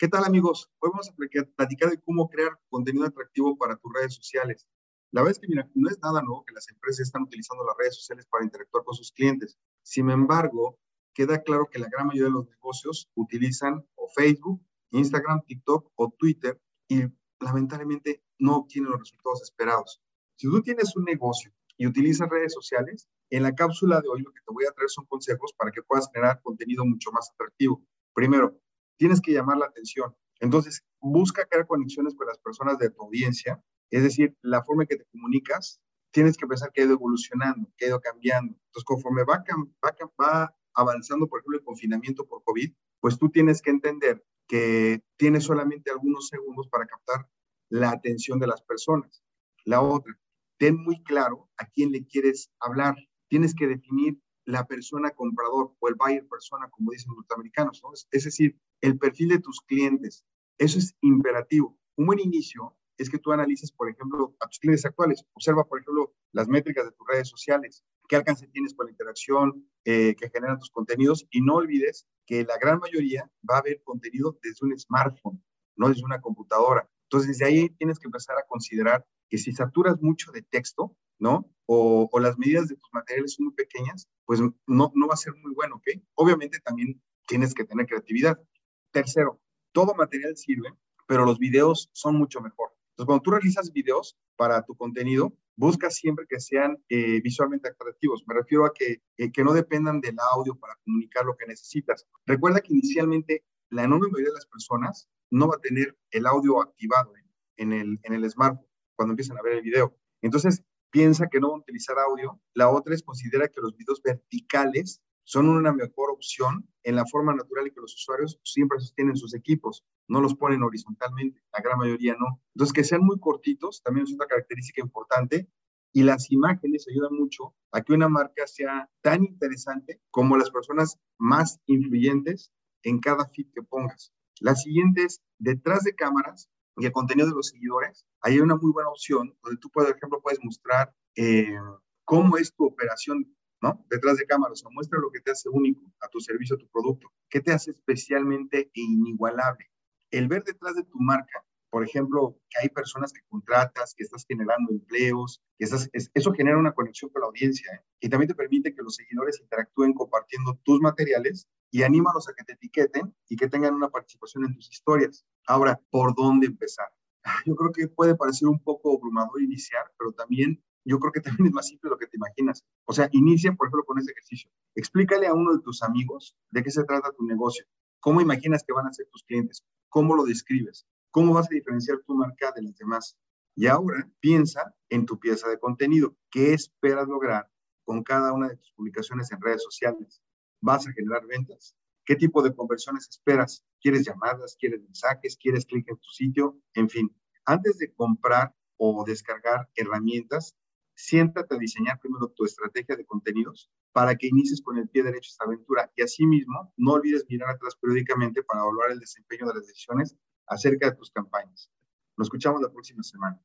¿Qué tal amigos? Hoy vamos a platicar de cómo crear contenido atractivo para tus redes sociales. La verdad es que, mira, no es nada nuevo que las empresas están utilizando las redes sociales para interactuar con sus clientes. Sin embargo, queda claro que la gran mayoría de los negocios utilizan Facebook, Instagram, TikTok o Twitter y lamentablemente no obtienen los resultados esperados. Si tú tienes un negocio y utilizas redes sociales, en la cápsula de hoy lo que te voy a traer son consejos para que puedas generar contenido mucho más atractivo. Primero, tienes que llamar la atención. Entonces, busca crear conexiones con las personas de tu audiencia, es decir, la forma en que te comunicas, tienes que pensar que ha ido evolucionando, que ha ido cambiando. Entonces, conforme va, va, va avanzando, por ejemplo, el confinamiento por COVID, pues tú tienes que entender que tienes solamente algunos segundos para captar la atención de las personas. La otra, ten muy claro a quién le quieres hablar. Tienes que definir la persona comprador o el buyer persona, como dicen los norteamericanos, ¿no? es, decir, el perfil de tus clientes. Eso es imperativo. Un buen inicio es que tú analices, por ejemplo, a tus clientes actuales. Observa, por ejemplo, las métricas de tus redes sociales, qué alcance tienes con la interacción eh, que generan tus contenidos y no olvides que la gran mayoría va a ver contenido desde un smartphone, no desde una computadora. Entonces, desde ahí tienes que empezar a considerar que si saturas mucho de texto, ¿no? O, las medidas de tus materiales son muy pequeñas, pues no, no va a ser muy bueno, ¿ok? Obviamente también tienes que tener creatividad. Tercero, todo material sirve, pero los videos son mucho mejor. Entonces, cuando tú realizas videos para tu contenido, busca siempre que sean eh, visualmente atractivos. Me refiero a que, eh, que no dependan del audio para comunicar lo que necesitas. Recuerda que inicialmente la enorme mayoría de las personas no va a tener el audio activado en, el, en el smartphone cuando empiezan a ver el video. Entonces, piensa que no van a utilizar audio. La otra es considera que los videos verticales son una mejor opción en la forma natural y que los usuarios siempre sostienen sus equipos, no los ponen horizontalmente, la gran mayoría no. Entonces, que sean muy cortitos también es una característica importante y las imágenes ayudan mucho a que una marca sea tan interesante como las personas más influyentes en cada feed que pongas. La siguiente es, detrás de cámaras, y el contenido de los seguidores, ahí hay una muy buena opción donde tú, por ejemplo, puedes mostrar eh, cómo es tu operación, ¿no? Detrás de cámaras, o muestra lo que te hace único a tu servicio, a tu producto, qué te hace especialmente e inigualable. El ver detrás de tu marca, por ejemplo, que hay personas que contratas, que estás generando empleos, que estás, eso genera una conexión con la audiencia ¿eh? y también te permite que los seguidores interactúen compartiendo tus materiales y anímalos a que te etiqueten y que tengan una participación en tus historias. Ahora, ¿por dónde empezar? Yo creo que puede parecer un poco abrumador iniciar, pero también yo creo que también es más simple de lo que te imaginas. O sea, inicia, por ejemplo, con ese ejercicio. Explícale a uno de tus amigos de qué se trata tu negocio. ¿Cómo imaginas que van a ser tus clientes? ¿Cómo lo describes? ¿Cómo vas a diferenciar tu marca de las demás? Y ahora piensa en tu pieza de contenido. ¿Qué esperas lograr con cada una de tus publicaciones en redes sociales? ¿Vas a generar ventas? ¿Qué tipo de conversiones esperas? ¿Quieres llamadas? ¿Quieres mensajes? ¿Quieres clic en tu sitio? En fin, antes de comprar o descargar herramientas, siéntate a diseñar primero tu estrategia de contenidos para que inicies con el pie derecho esta aventura. Y asimismo, no olvides mirar atrás periódicamente para evaluar el desempeño de las decisiones acerca de tus campañas. Nos escuchamos la próxima semana.